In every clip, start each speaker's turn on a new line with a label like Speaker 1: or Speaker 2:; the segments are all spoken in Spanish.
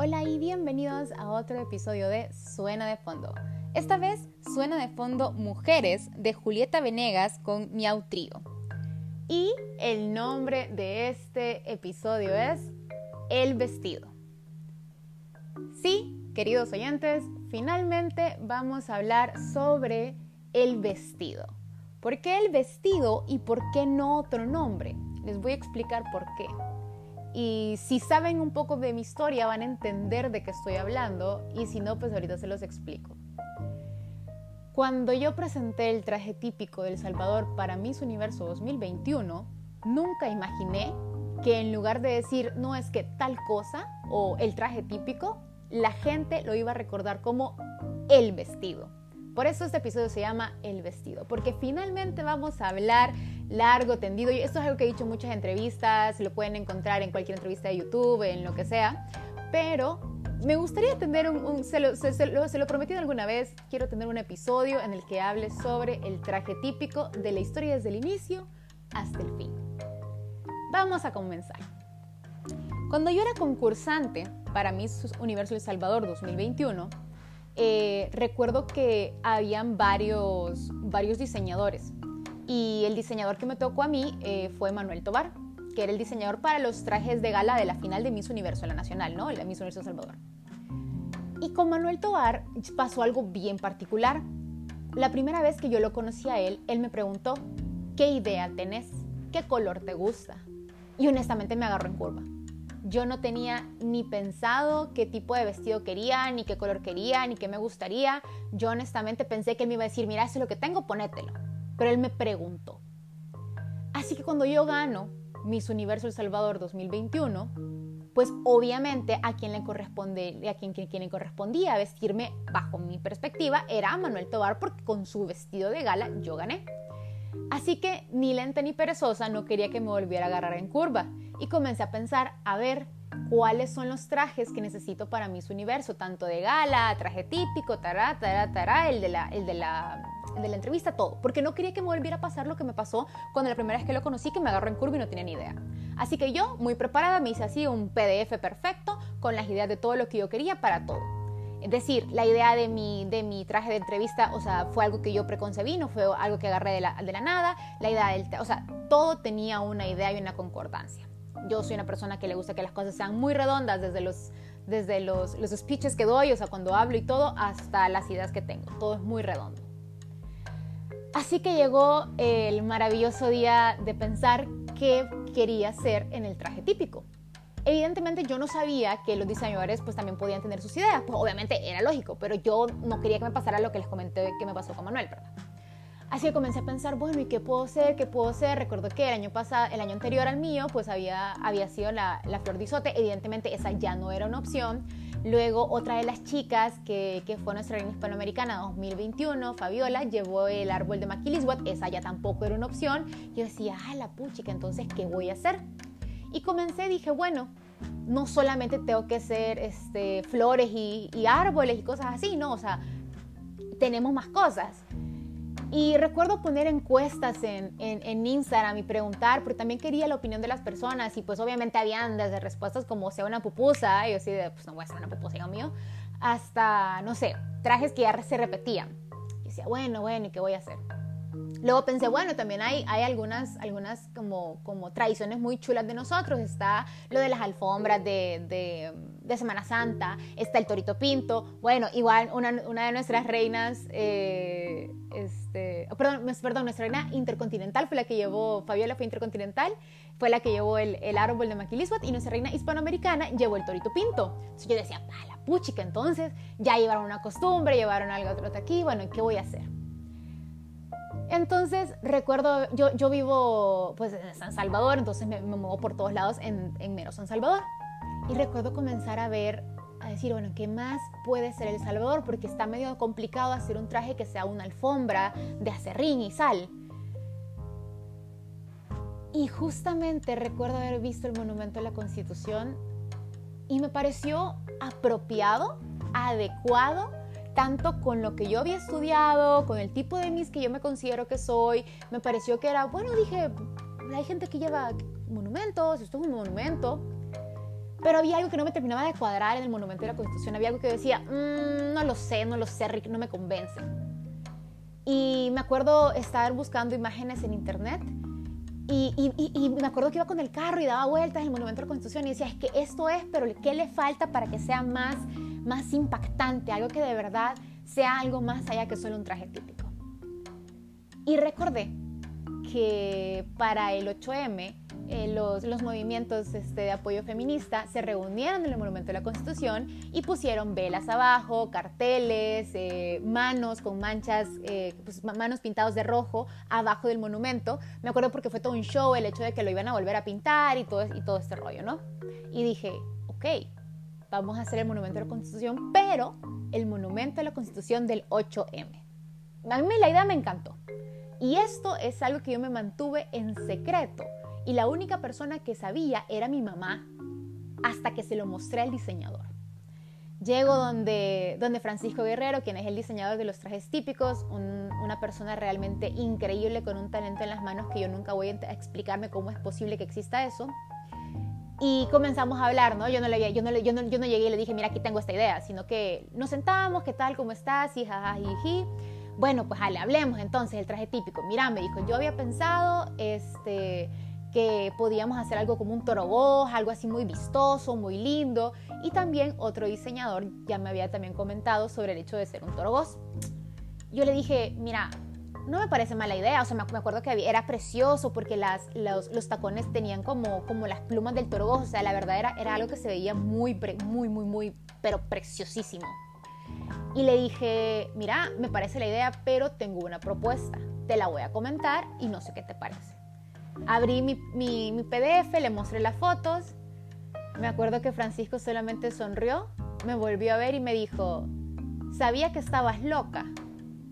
Speaker 1: Hola y bienvenidos a otro episodio de Suena de Fondo. Esta vez suena de fondo Mujeres de Julieta Venegas con Miau Trío. Y el nombre de este episodio es El vestido. Sí, queridos oyentes, finalmente vamos a hablar sobre el vestido. ¿Por qué el vestido y por qué no otro nombre? Les voy a explicar por qué. Y si saben un poco de mi historia van a entender de qué estoy hablando y si no, pues ahorita se los explico. Cuando yo presenté el traje típico del Salvador para Miss Universo 2021, nunca imaginé que en lugar de decir no es que tal cosa o el traje típico, la gente lo iba a recordar como el vestido. Por eso este episodio se llama El vestido, porque finalmente vamos a hablar largo, tendido. Esto es algo que he dicho en muchas entrevistas, lo pueden encontrar en cualquier entrevista de YouTube, en lo que sea. Pero me gustaría tener un, se, lo, se, lo, se, lo, prometido alguna vez, quiero tener un episodio en el que hable sobre el traje típico de la historia desde el inicio hasta el fin. Vamos a comenzar. Cuando yo era concursante para Miss Universo El Salvador 2021, eh, recuerdo que habían varios, varios diseñadores y el diseñador que me tocó a mí eh, fue Manuel Tobar, que era el diseñador para los trajes de gala de la final de Miss Universo, la nacional, ¿no? La Miss Universo Salvador. Y con Manuel Tobar pasó algo bien particular. La primera vez que yo lo conocí a él, él me preguntó, ¿qué idea tenés? ¿Qué color te gusta? Y honestamente me agarró en curva. Yo no tenía ni pensado qué tipo de vestido quería, ni qué color quería, ni qué me gustaría. Yo honestamente pensé que él me iba a decir, mira, eso es lo que tengo, ponételo. Pero él me preguntó. Así que cuando yo gano Miss Universo El Salvador 2021, pues obviamente a quien le corresponde, a quien, quien, le correspondía vestirme bajo mi perspectiva era Manuel Tobar porque con su vestido de gala yo gané. Así que ni lenta ni perezosa no quería que me volviera a agarrar en curva y comencé a pensar, a ver, cuáles son los trajes que necesito para Miss Universo, tanto de gala, traje típico, tará, tará, tará, el de la, el de la, de la entrevista, todo, porque no quería que me volviera a pasar lo que me pasó cuando la primera vez que lo conocí, que me agarró en curva y no tenía ni idea. Así que yo, muy preparada, me hice así un PDF perfecto con las ideas de todo lo que yo quería para todo. Es decir, la idea de mi, de mi traje de entrevista, o sea, fue algo que yo preconcebí, no fue algo que agarré de la, de la nada. La idea del, o sea, todo tenía una idea y una concordancia. Yo soy una persona que le gusta que las cosas sean muy redondas, desde los, desde los, los speeches que doy, o sea, cuando hablo y todo, hasta las ideas que tengo. Todo es muy redondo. Así que llegó el maravilloso día de pensar qué quería hacer en el traje típico. Evidentemente yo no sabía que los diseñadores pues también podían tener sus ideas, pues obviamente era lógico, pero yo no quería que me pasara lo que les comenté que me pasó con Manuel, ¿verdad? Así que comencé a pensar, bueno, ¿y qué puedo hacer? ¿Qué puedo hacer? Recuerdo que el año pasado, el año anterior al mío, pues había, había sido la, la flor de isote. Evidentemente esa ya no era una opción. Luego otra de las chicas que, que fue nuestra reina hispanoamericana 2021, Fabiola, llevó el árbol de Maquiliswat. Esa ya tampoco era una opción. Yo decía, ah, la puchica, entonces, ¿qué voy a hacer? Y comencé, dije, bueno, no solamente tengo que hacer este, flores y, y árboles y cosas así, no, o sea, tenemos más cosas. Y recuerdo poner encuestas en, en, Instagram y preguntar, porque también quería la opinión de las personas y pues obviamente habían desde respuestas como sea una pupusa, y yo así de, pues no voy a ser una pupusa, hijo mío, hasta, no sé, trajes que ya se repetían. Y decía, bueno, bueno, ¿y qué voy a hacer? Luego pensé, bueno, también hay, hay algunas, algunas como, como tradiciones muy chulas de nosotros. Está lo de las alfombras de, de, de Semana Santa, está el torito pinto. Bueno, igual una, una de nuestras reinas, eh, este, oh, perdón, perdón, nuestra reina intercontinental fue la que llevó, Fabiola fue intercontinental, fue la que llevó el, el árbol de Maquiliswat y nuestra reina hispanoamericana llevó el torito pinto. Entonces yo decía, ah, la puchica, entonces ya llevaron una costumbre, llevaron algo otro aquí, bueno, ¿qué voy a hacer? Entonces recuerdo, yo, yo vivo pues en San Salvador, entonces me, muevo por todos lados en, en mero San Salvador. Y recuerdo comenzar a ver, a decir, bueno, ¿qué más puede ser El Salvador? Porque está medio complicado hacer un traje que sea una alfombra de acerrín y sal. Y justamente recuerdo haber visto el Monumento a la Constitución y me pareció apropiado, adecuado tanto con lo que yo había estudiado, con el tipo de mis que yo me considero que soy, me pareció que era, bueno, dije, hay gente que lleva monumentos, esto es un monumento. Pero había algo que no me terminaba de cuadrar en el Monumento de la Constitución. Había algo que decía, mm, no lo sé, no lo sé, Rick, no me convence. Y me acuerdo estar buscando imágenes en internet y, y, me acuerdo que iba con el carro y daba vueltas en el Monumento de la Constitución y decía, es que esto es, pero ¿qué le falta para que sea más, más impactante? Algo que de verdad sea algo más allá que solo un traje típico. Y recordé que para el 8M eh, los, movimientos este, de apoyo feminista se reunieron en el Monumento de la Constitución y pusieron velas abajo, carteles, eh, manos con manchas, eh, pues, manos pintados de rojo abajo del monumento. Me acuerdo porque fue todo un show el hecho de que lo iban a volver a pintar y todo, y todo este rollo, ¿no? Y dije, ok, vamos a hacer el Monumento de la Constitución, pero el Monumento de la Constitución del 8M. A mí la idea me encantó. Y esto es algo que yo me mantuve en secreto y la única persona que sabía era mi mamá hasta que se lo mostré al diseñador. Llego donde, donde Francisco Guerrero, quien es el diseñador de los trajes típicos, una persona realmente increíble con un talento en las manos que yo nunca voy a explicarme cómo es posible que exista eso. Y comenzamos a hablar, ¿no? Yo no, le, yo, no, yo, no, llegué y le dije, mira, aquí tengo esta idea, sino que nos sentamos, ¿qué tal? ¿Cómo estás? Y jajaja, Bueno, pues hablemos entonces el traje típico. Mira, me dijo, yo había pensado, este que podíamos hacer algo como un toroboz, algo así muy vistoso, muy lindo. Y también otro diseñador ya me había también comentado sobre el hecho de ser un toroboz. Yo le dije, mira, no me parece mala idea, o sea, me acuerdo que era precioso porque los, tacones tenían como, como las plumas del toroboz, o sea, la verdad era, era algo que se veía muy, muy, muy, muy, pero preciosísimo. Y le dije, mira, me parece la idea, pero tengo una propuesta, te la voy a comentar y no sé qué te parece. Abrí mi, mi, PDF, le mostré las fotos. Me acuerdo que Francisco solamente sonrió, me volvió a ver y me dijo, sabía que estabas loca,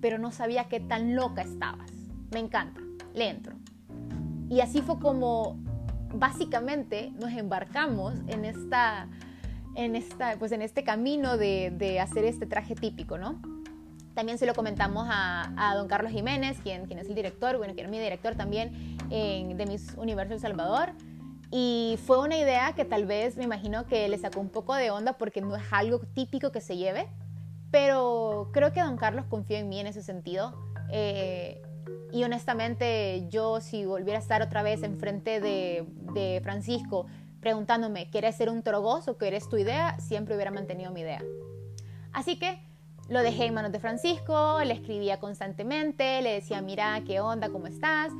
Speaker 1: pero no sabía qué tan loca estabas. Me encanta, le entro. Y así fue como básicamente nos embarcamos en esta, en esta, pues en este camino de, hacer este traje típico, ¿no? También se lo comentamos a, don Carlos Jiménez, quien, es el director, bueno, quien es mi director también de Mis Universo El Salvador. Y fue una idea que tal vez me imagino que le sacó un poco de onda porque no es algo típico que se lleve, pero creo que don Carlos confió en mí en ese sentido. Eh, y honestamente, yo si volviera a estar otra vez enfrente de, de Francisco preguntándome, ¿quieres ser un trogoz o quieres tu idea? Siempre hubiera mantenido mi idea. Así que lo dejé en manos de Francisco, le escribía constantemente, le decía, mira, ¿qué onda? ¿Cómo estás?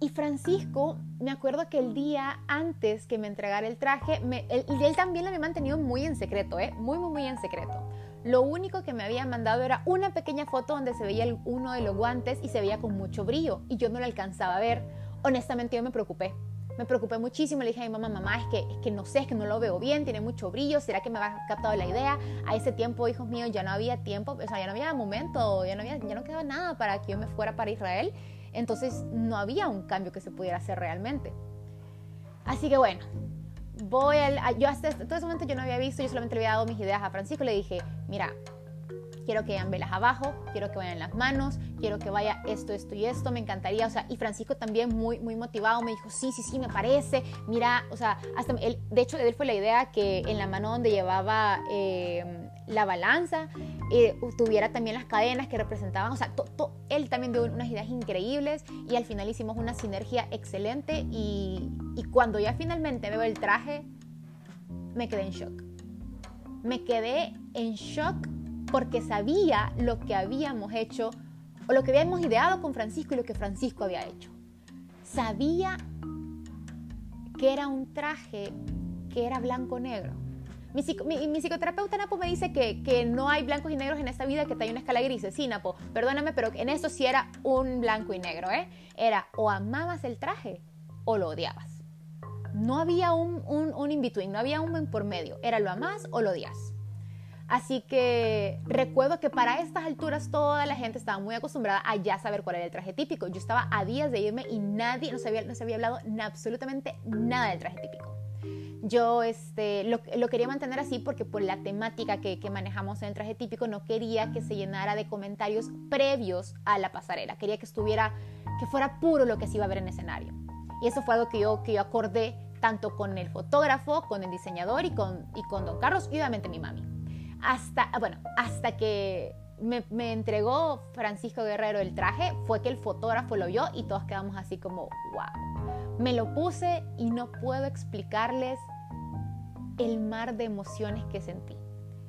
Speaker 1: Y Francisco, me acuerdo que el día antes que me entregara el traje, él, él, también lo había mantenido muy en secreto, ¿eh? muy, muy, muy en secreto. Lo único que me había mandado era una pequeña foto donde se veía uno de los guantes y se veía con mucho brillo y yo no lo alcanzaba a ver. Honestamente yo me preocupé me preocupé muchísimo, le dije a mi mamá, mamá, es que, es que no sé, es que no lo veo bien, tiene mucho brillo, ¿será que me ha captado la idea? A ese tiempo, hijos míos, ya no había tiempo, o sea, ya no había momento, ya no, había, ya no quedaba nada para que yo me fuera para Israel, entonces no había un cambio que se pudiera hacer realmente. Así que bueno, voy al, yo hasta todo ese momento yo no había visto, yo solamente le había dado mis ideas a Francisco, le dije, mira, quiero que vayan velas abajo, quiero que vayan las manos, quiero que vaya esto, esto y esto, me encantaría, o sea, y Francisco también muy, muy motivado me dijo, sí, sí, sí, me parece, mira, o sea, hasta él, de hecho, él fue la idea que en la mano donde llevaba eh, la balanza, eh, tuviera también las cadenas que representaban, o sea, él también dio unas ideas increíbles y al final hicimos una sinergia excelente y, y cuando ya finalmente veo el traje, me quedé en shock. Me quedé en shock porque sabía lo que habíamos hecho o lo que habíamos ideado con Francisco y lo que Francisco había hecho. Sabía que era un traje que era blanco-negro. Mi, psicoterapeuta Napo me dice que, no hay blancos y negros en esta vida, que hay una escala gris. Sí, Napo, perdóname, pero en eso sí era un blanco y negro, ¿eh? Era o amabas el traje o lo odiabas. No había un, un, un in-between, no había un por medio. Era lo amás o lo odias. Así que recuerdo que para estas alturas toda la gente estaba muy acostumbrada a ya saber cuál era el traje típico. Yo estaba a días de irme y nadie, no se había, no se había hablado absolutamente nada del traje típico. Yo este, lo, quería mantener así porque por la temática que, manejamos en el traje típico no quería que se llenara de comentarios previos a la pasarela. Quería que estuviera, que fuera puro lo que se iba a ver en escenario. Y eso fue algo que yo, que yo acordé tanto con el fotógrafo, con el diseñador y con, y con Don Carlos y obviamente mi mami. Hasta, bueno, hasta que me, me, entregó Francisco Guerrero el traje, fue que el fotógrafo lo vio y todos quedamos así como, wow. Me lo puse y no puedo explicarles el mar de emociones que sentí.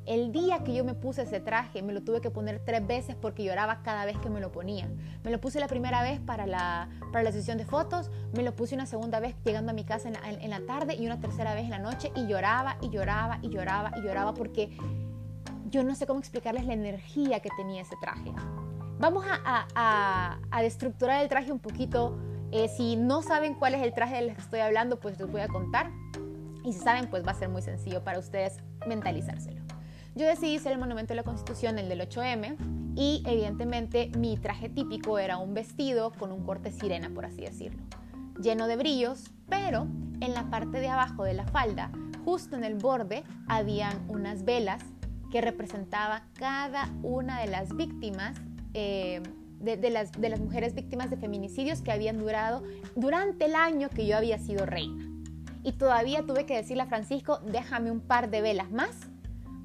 Speaker 1: El día que yo me puse ese traje, me lo tuve que poner tres veces porque lloraba cada vez que me lo ponía. Me lo puse la primera vez para la, para la sesión de fotos, me lo puse una segunda vez llegando a mi casa en la, en la tarde y una tercera vez en la noche y lloraba y lloraba y lloraba y lloraba porque yo no sé cómo explicarles la energía que tenía ese traje. Vamos a, a, a, destructurar el traje un poquito. Eh, si no saben cuál es el traje del que estoy hablando, pues les voy a contar. Y si saben, pues va a ser muy sencillo para ustedes mentalizárselo. Yo decidí ser el Monumento de la Constitución, el del 8M, y evidentemente mi traje típico era un vestido con un corte sirena, por así decirlo, lleno de brillos, pero en la parte de abajo de la falda, justo en el borde, habían unas velas que representaba cada una de las víctimas. Eh, de, las, de las mujeres víctimas de feminicidios que habían durado durante el año que yo había sido reina. Y todavía tuve que decirle a Francisco, déjame un par de velas más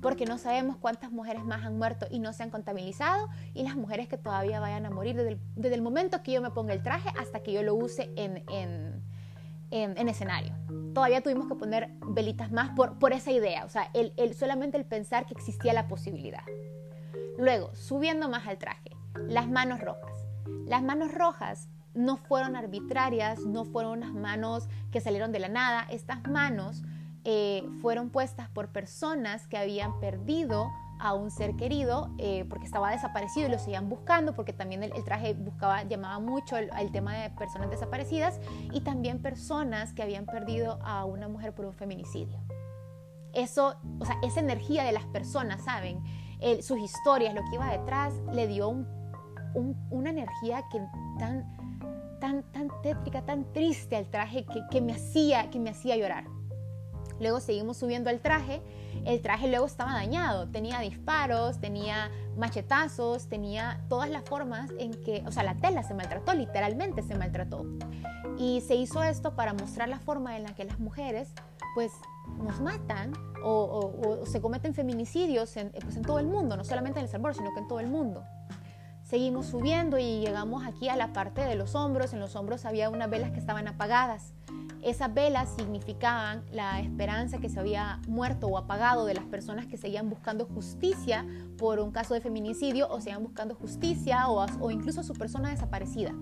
Speaker 1: porque no sabemos cuántas mujeres más han muerto y no se han contabilizado y las mujeres que todavía vayan a morir desde el, momento que yo me ponga el traje hasta que yo lo use en, en, en, escenario. Todavía tuvimos que poner velitas más por, por esa idea, o sea, el, el, solamente el pensar que existía la posibilidad. Luego, subiendo más al traje, las manos rojas. Las manos rojas no fueron arbitrarias, no fueron unas manos que salieron de la nada, estas manos eh, fueron puestas por personas que habían perdido a un ser querido eh, porque estaba desaparecido y lo seguían buscando porque también el, traje buscaba llamaba mucho el, tema de personas desaparecidas y también personas que habían perdido a una mujer por un feminicidio. Eso o sea esa energía de las personas saben sus historias lo que iba detrás le dio una energía que tan tan tan tétrica tan triste al traje que, que me hacía que me hacía llorar Luego seguimos subiendo el traje. El traje luego estaba dañado, tenía disparos, tenía machetazos, tenía todas las formas en que, o sea, la tela se maltrató, literalmente se maltrató. Y se hizo esto para mostrar la forma en la que las mujeres, pues, nos matan o, se cometen feminicidios en, pues, en todo el mundo, no solamente en El Salvador, sino que en todo el mundo. Seguimos subiendo y llegamos aquí a la parte de los hombros. En los hombros había unas velas que estaban apagadas. Esas velas significaban la esperanza que se había muerto o apagado de las personas que seguían buscando justicia por un caso de feminicidio o seguían buscando justicia o, o incluso su persona desaparecida.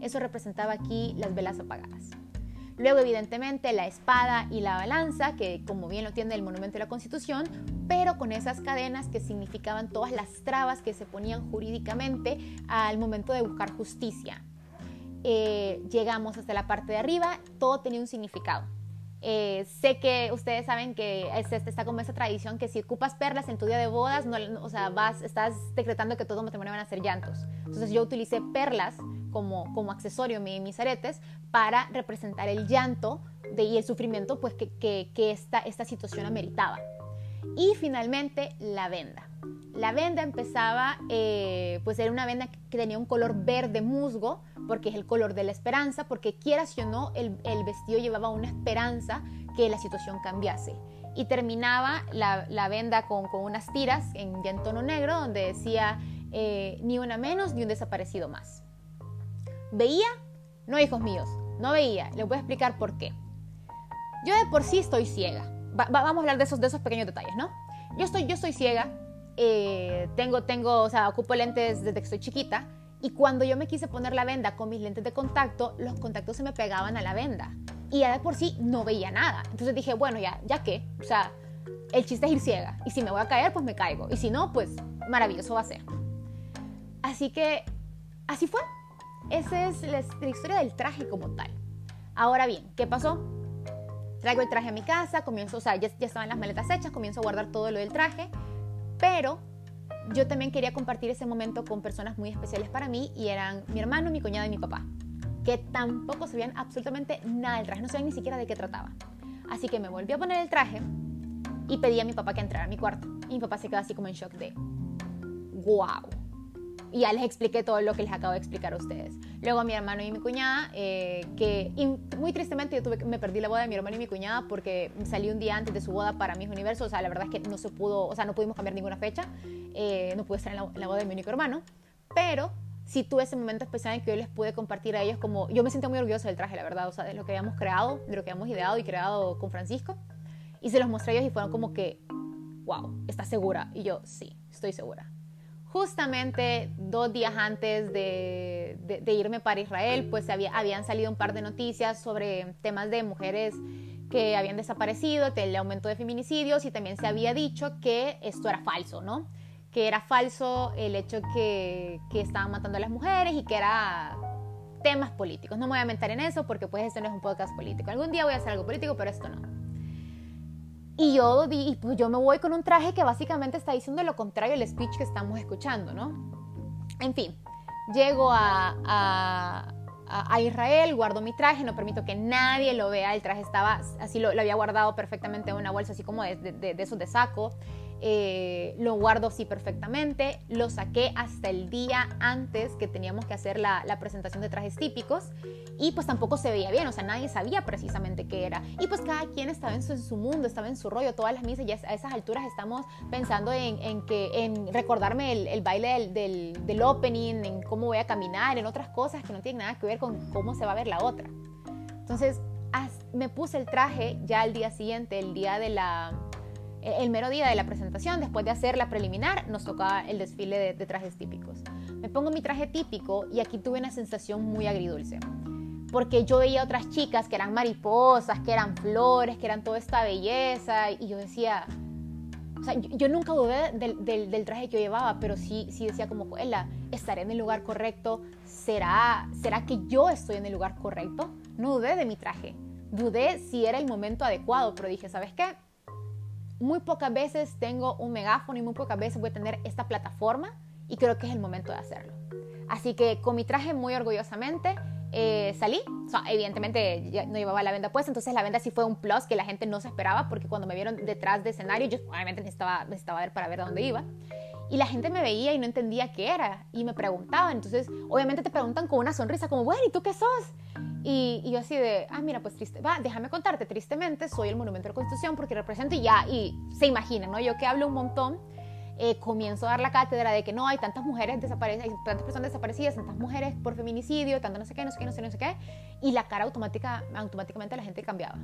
Speaker 1: Eso representaba aquí las velas apagadas. Luego, evidentemente, la espada y la balanza, que como bien lo tiene el Monumento de la Constitución, pero con esas cadenas que significaban todas las trabas que se ponían jurídicamente al momento de buscar justicia. Eh, llegamos hasta la parte de arriba, todo tenía un significado. Eh, sé que ustedes saben que este, está como esa tradición que si ocupas perlas en tu día de bodas, no, o sea, vas, estás decretando que todo matrimonio van a ser llantos. Entonces yo utilicé perlas como, como accesorio, mi, mis aretes, para representar el llanto y el sufrimiento pues, que, que, esta, esta situación ameritaba. Y finalmente la venda. La venda empezaba, eh, pues era una venda que tenía un color verde musgo, porque es el color de la esperanza, porque quieras o no, el, vestido llevaba una esperanza que la situación cambiase. Y terminaba la, venda con, unas tiras en, en tono negro, donde decía eh, ni una menos ni un desaparecido más. ¿Veía? No, hijos míos, no veía. Les voy a explicar por qué. Yo de por sí estoy ciega. vamos a hablar de esos, de esos pequeños detalles, ¿no? Yo estoy, yo estoy ciega, eh, tengo, tengo, o sea, ocupo lentes desde que estoy chiquita. Y cuando yo me quise poner la venda con mis lentes de contacto, los contactos se me pegaban a la venda. Y ya de por sí no veía nada. Entonces dije, bueno, ya, ya qué. O sea, el chiste es ir ciega. Y si me voy a caer, pues me caigo. Y si no, pues maravilloso va a ser. Así que, así fue. Esa es la, historia del traje como tal. Ahora bien, ¿qué pasó? Traigo el traje a mi casa, comienzo, o sea, ya, ya estaban las maletas hechas, comienzo a guardar todo lo del traje pero yo también quería compartir ese momento con personas muy especiales para mí y eran mi hermano, mi cuñada y mi papá, que tampoco sabían absolutamente nada del traje, no sabían ni siquiera de qué trataba. Así que me volví a poner el traje y pedí a mi papá que entrara a mi cuarto. Y mi papá se quedó así como en shock de, wow. Y ya les expliqué todo lo que les acabo de explicar a ustedes. Luego mi hermano y mi cuñada, eh, que muy tristemente yo tuve, me perdí la boda de mi hermano y mi cuñada porque salí un día antes de su boda para mis universos. O sea, la verdad es que no se pudo, o sea, no pudimos cambiar ninguna fecha. Eh, no pude estar en la, en la boda de mi único hermano. Pero sí tuve ese momento especial en que yo les pude compartir a ellos como yo me sentía muy orgullosa del traje, la verdad, o sea, de lo que habíamos creado, de lo que habíamos ideado y creado con Francisco. Y se los mostré a ellos y fueron como que, wow, ¿estás segura? Y yo, sí, estoy segura. Justamente dos días antes de, irme para Israel, pues había, habían salido un par de noticias sobre temas de mujeres que habían desaparecido, el aumento de feminicidios y también se había dicho que esto era falso, ¿no? que era falso el hecho que, estaban matando a las mujeres y que era temas políticos. No me voy a meter en eso porque pues esto no es un podcast político. Algún día voy a hacer algo político, pero esto no. Y yo, di, pues yo me voy con un traje que básicamente está diciendo lo contrario al speech que estamos escuchando, ¿no? En fin, llego a, a, a, Israel, guardo mi traje, no permito que nadie lo vea, el traje estaba, así lo, lo había guardado perfectamente en una bolsa, así como de, de, de esos de saco. Eh, lo guardo así perfectamente, lo saqué hasta el día antes que teníamos que hacer la, presentación de trajes típicos y pues tampoco se veía bien, o sea, nadie sabía precisamente qué era. Y pues cada quien estaba en su, mundo, estaba en su rollo, todas las misas, ya a esas alturas estamos pensando en, que, en recordarme el, baile del, del, opening, en cómo voy a caminar, en otras cosas que no tienen nada que ver con cómo se va a ver la otra. Entonces, me puse el traje ya al día siguiente, el día de la el mero día de la presentación, después de hacer la preliminar, nos tocaba el desfile de, trajes típicos. Me pongo mi traje típico y aquí tuve una sensación muy agridulce porque yo veía otras chicas que eran mariposas, que eran flores, que eran toda esta belleza, y yo decía, o sea, yo, nunca dudé del, traje que yo llevaba, pero sí, sí decía como, Ella, ¿estaré en el lugar correcto? ¿Será, ¿Será que yo estoy en el lugar correcto? No dudé de mi traje, dudé si era el momento adecuado, pero dije, ¿sabes qué? Muy pocas veces tengo un megáfono y muy pocas veces voy a tener esta plataforma y creo que es el momento de hacerlo. Así que con mi traje muy orgullosamente eh, salí. O sea, evidentemente ya no llevaba la venda puesta, entonces la venda sí fue un plus que la gente no se esperaba porque cuando me vieron detrás de escenario, yo obviamente necesitaba, necesitaba ver para ver a dónde iba. Y la gente me veía y no entendía qué era y me preguntaban. Entonces, obviamente te preguntan con una sonrisa como, bueno, ¿y tú qué sos? Y, yo así de, ah, mira, pues triste, va, déjame contarte, tristemente soy el Monumento de la Constitución porque represento y ya, y se imaginan, ¿no? Yo que hablo un montón, eh, comienzo a dar la cátedra de que no, hay tantas mujeres desaparecidas, hay tantas personas desaparecidas, tantas mujeres por feminicidio, tanto no sé qué, no sé qué, no sé, no sé qué, y la cara automática, automáticamente la gente cambiaba,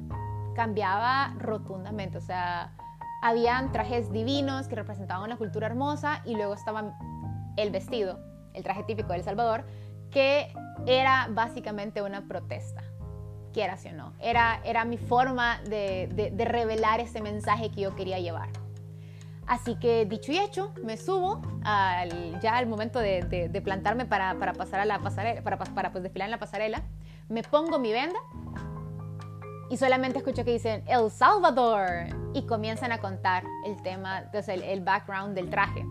Speaker 1: cambiaba rotundamente, o sea, habían trajes divinos que representaban una cultura hermosa y luego estaba el vestido, el traje típico de El Salvador, que era básicamente una protesta, quieras o no. Era, era mi forma de, de, revelar ese mensaje que yo quería llevar. Así que dicho y hecho, me subo al, ya al momento de, de plantarme para, para, pasar a la pasarela, para, para pues, desfilar en la pasarela, me pongo mi venda y solamente escucho que dicen El Salvador y comienzan a contar el tema, el, el background del traje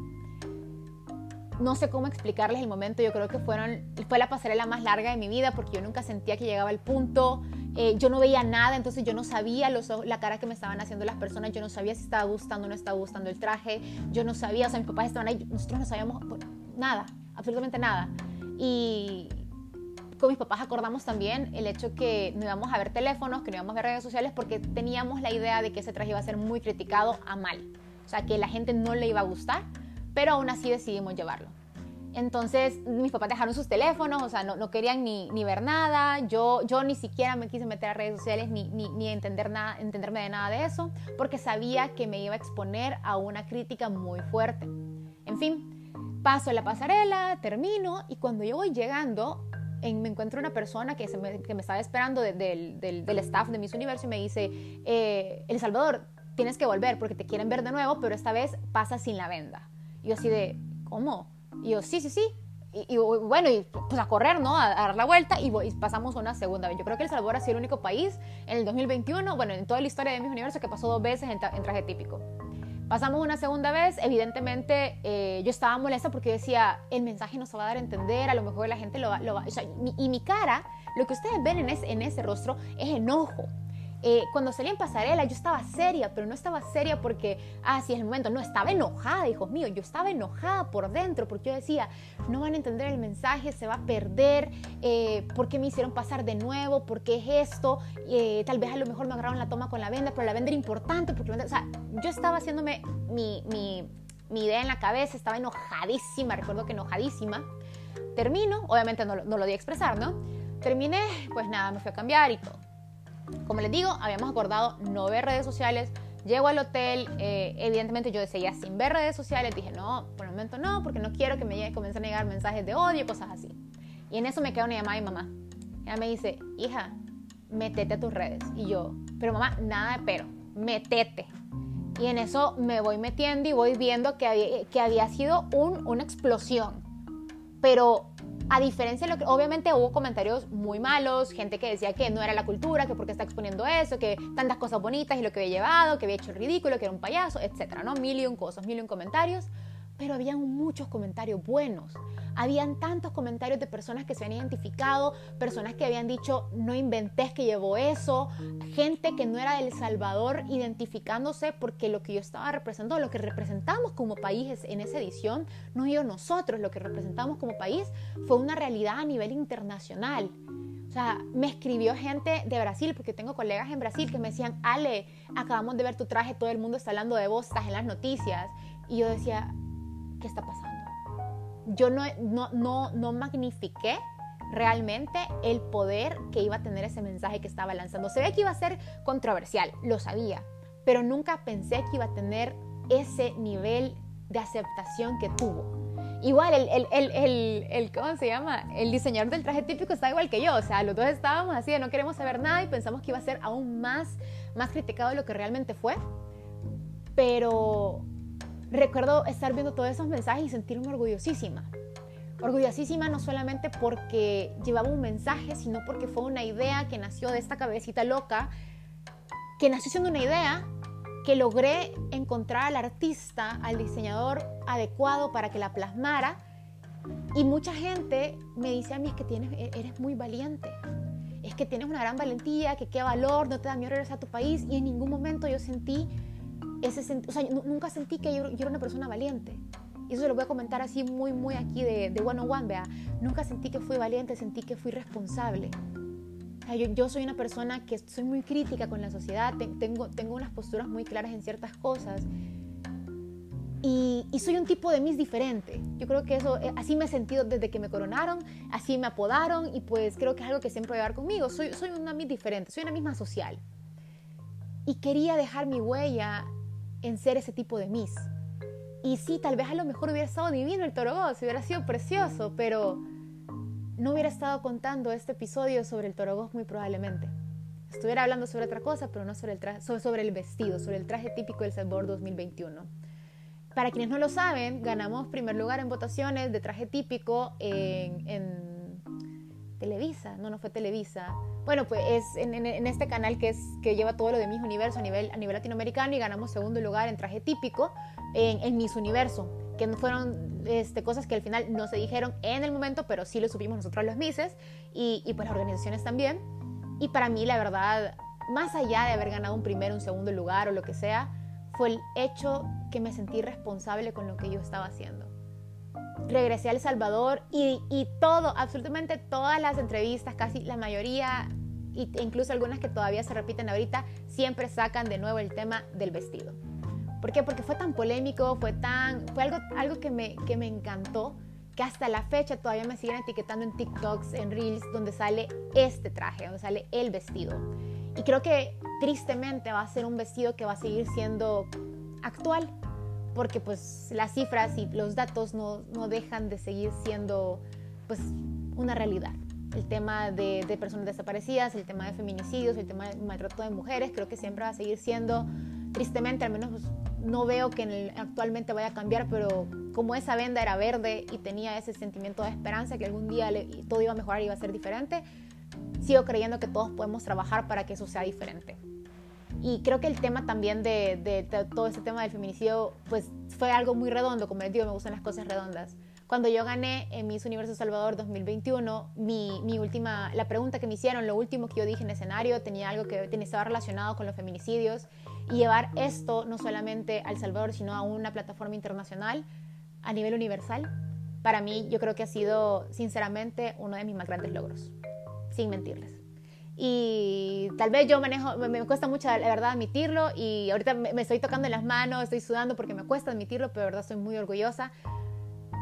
Speaker 1: no sé cómo explicarles el momento, yo creo que fueron, fue la pasarela más larga de mi vida porque yo nunca sentía que llegaba el punto, eh, yo no veía nada, entonces yo no sabía los, la cara que me estaban haciendo las personas, yo no sabía si estaba gustando o no estaba gustando el traje, yo no sabía, o sea, mis papás estaban ahí, nosotros no sabíamos nada, absolutamente nada. Y con mis papás acordamos también el hecho que no íbamos a ver teléfonos, que no íbamos a ver redes sociales porque teníamos la idea de que ese traje iba a ser muy criticado a mal, o sea, que la gente no le iba a gustar pero aún así decidimos llevarlo. Entonces mis papás dejaron sus teléfonos, o sea, no, no querían ni, ni, ver nada, yo, yo ni siquiera me quise meter a redes sociales ni, ni, ni, entender nada, entenderme de nada de eso, porque sabía que me iba a exponer a una crítica muy fuerte. En fin, paso la pasarela, termino y cuando yo voy llegando, en, me encuentro una persona que, me, que me estaba esperando del, del, staff de Miss Universo y me dice, eh, El Salvador, tienes que volver porque te quieren ver de nuevo, pero esta vez pasa sin la venda. Y yo así de, ¿cómo? Y yo, sí, sí, sí. Y, bueno, y pues a correr, ¿no? A, dar la vuelta y, pasamos una segunda vez. Yo creo que El Salvador ha sido el único país en el 2021, bueno, en toda la historia de mi universo que pasó dos veces en, traje típico. Pasamos una segunda vez, evidentemente eh, yo estaba molesta porque decía, el mensaje no se va a dar a entender, a lo mejor la gente lo va, lo va y mi cara, lo que ustedes ven en ese, en ese rostro es enojo. Eh, cuando salí en pasarela yo estaba seria, pero no estaba seria porque, ah, sí es el momento, no, estaba enojada, hijos míos, yo estaba enojada por dentro porque yo decía, no van a entender el mensaje, se va a perder, eh, ¿por qué me hicieron pasar de nuevo? ¿Por qué es esto? Eh, tal vez a lo mejor me agarraron la toma con la venda, pero la venda era importante porque, o sea, yo estaba haciéndome mi, mi, mi idea en la cabeza, estaba enojadísima, recuerdo que enojadísima. Termino, obviamente no, no lo di a expresar, ¿no? Terminé, pues nada, me fui a cambiar y todo como les digo, habíamos acordado no ver redes sociales. Llego al hotel, eh, evidentemente yo seguía sin ver redes sociales, dije no, por el momento no, porque no quiero que me comiencen a llegar mensajes de odio, cosas así. Y en eso me queda una llamada de mi mamá. Ella me dice, hija, metete a tus redes. Y yo, pero mamá, nada de pero, metete. Y en eso me voy metiendo y voy viendo que había, sido un, una explosión. Pero a diferencia de lo que, obviamente hubo comentarios muy malos, gente que decía que no era la cultura, que porque está exponiendo eso, que tantas cosas bonitas y lo que había llevado, que había hecho el ridículo, que era un payaso, etcétera, ¿no? Mil y un cosas, mil y un comentarios pero habían muchos comentarios buenos. Habían tantos comentarios de personas que se habían identificado, personas que habían dicho, no inventé que llevó eso, gente que no era del Salvador identificándose porque lo que yo estaba representando, lo que representamos como país en esa edición, no yo nosotros, lo que representamos como país fue una realidad a nivel internacional. O sea, me escribió gente de Brasil, porque tengo colegas en Brasil que me decían, Ale, acabamos de ver tu traje, todo el mundo está hablando de vos, estás en las noticias. Y yo decía, ¿qué está pasando? Yo no, no, no, no magnifiqué realmente el poder que iba a tener ese mensaje que estaba lanzando. Se ve que iba a ser controversial, lo sabía, pero nunca pensé que iba a tener ese nivel de aceptación que tuvo. Igual, el, el, el, el, ¿cómo se llama? El diseñador del traje típico está igual que yo, o sea, los dos estábamos así de no queremos saber nada y pensamos que iba a ser aún más, más criticado de lo que realmente fue, pero recuerdo estar viendo todos esos mensajes y sentirme orgullosísima. Orgullosísima no solamente porque llevaba un mensaje, sino porque fue una idea que nació de esta cabecita loca, que nació siendo una idea que logré encontrar al artista, al diseñador adecuado para que la plasmara. Y mucha gente me dice a mí es que tienes, e-, eres muy valiente, es que tienes una gran valentía, que qué valor, no te da miedo regresar a tu país. Y en ningún momento yo sentí ese, o sea, nunca sentí que yo, era una persona valiente. Y eso se lo voy a comentar así muy, muy aquí de, de one on one, vea. Nunca sentí que fui valiente, sentí que fui responsable. yo, yo, soy una persona que soy muy crítica con la sociedad, tengo, tengo unas posturas muy claras en ciertas cosas. Y, y, soy un tipo de mis diferente. Yo creo que eso, eh, así me he sentido desde que me coronaron, así me apodaron y pues creo que es algo que siempre voy a llevar conmigo. Soy, soy una mis diferente, soy una misma social. Y quería dejar mi huella en ser ese tipo de Miss. Y sí, tal vez a lo mejor hubiera estado divino el Toro hubiera sido precioso, pero no hubiera estado contando este episodio sobre el Toro muy probablemente. Estuviera hablando sobre otra cosa, pero no sobre el, sobre, el vestido, sobre el traje típico del Salvador 2021. Para quienes no lo saben, ganamos primer lugar en votaciones de traje típico en Televisa, no, no fue Televisa. Bueno, pues es en, este canal que, es, que lleva todo lo de Miss Universo a nivel, a nivel latinoamericano y ganamos segundo lugar en traje típico en, en Miss Universo, que fueron este, cosas que al final no se dijeron en el momento, pero sí lo supimos nosotros los Misses y, y pues las organizaciones también. Y para mí, la verdad, más allá de haber ganado un primero, un segundo lugar o lo que sea, fue el hecho que me sentí responsable con lo que yo estaba haciendo regresé a El Salvador y, y, todo, absolutamente todas las entrevistas, casi la mayoría, e incluso algunas que todavía se repiten ahorita, siempre sacan de nuevo el tema del vestido. ¿Por qué? Porque fue tan polémico, fue, tan, fue algo, algo que, me, que me encantó, que hasta la fecha todavía me siguen etiquetando en TikToks, en Reels, donde sale este traje, donde sale el vestido. Y creo que tristemente va a ser un vestido que va a seguir siendo actual, porque pues las cifras y los datos no, no dejan de seguir siendo pues una realidad. El tema de, de, personas desaparecidas, el tema de feminicidios, el tema del maltrato de mujeres, creo que siempre va a seguir siendo, tristemente, al menos pues, no veo que actualmente vaya a cambiar, pero como esa venda era verde y tenía ese sentimiento de esperanza que algún día todo iba a mejorar y iba a ser diferente, sigo creyendo que todos podemos trabajar para que eso sea diferente. Y creo que el tema también de, todo ese tema del feminicidio, pues fue algo muy redondo, como les digo, me gustan las cosas redondas. Cuando yo gané en Miss Universo Salvador 2021, mi, mi, última, la pregunta que me hicieron, lo último que yo dije en escenario, tenía algo que estaba relacionado con los feminicidios y llevar esto no solamente al Salvador, sino a una plataforma internacional a nivel universal. Para mí, yo creo que ha sido, sinceramente, uno de mis más grandes logros, sin mentirles. Y tal vez yo manejo, me, cuesta mucho, la verdad, admitirlo. Y ahorita me, me, estoy tocando en las manos, estoy sudando porque me cuesta admitirlo, pero de verdad estoy muy orgullosa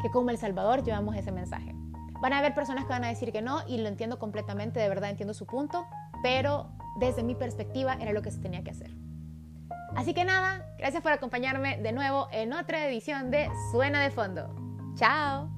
Speaker 1: que como El Salvador llevamos ese mensaje. Van a haber personas que van a decir que no y lo entiendo completamente, de verdad entiendo su punto, pero desde mi perspectiva era lo que se tenía que hacer. Así que nada, gracias por acompañarme de nuevo en otra edición de Suena de Fondo. Chao.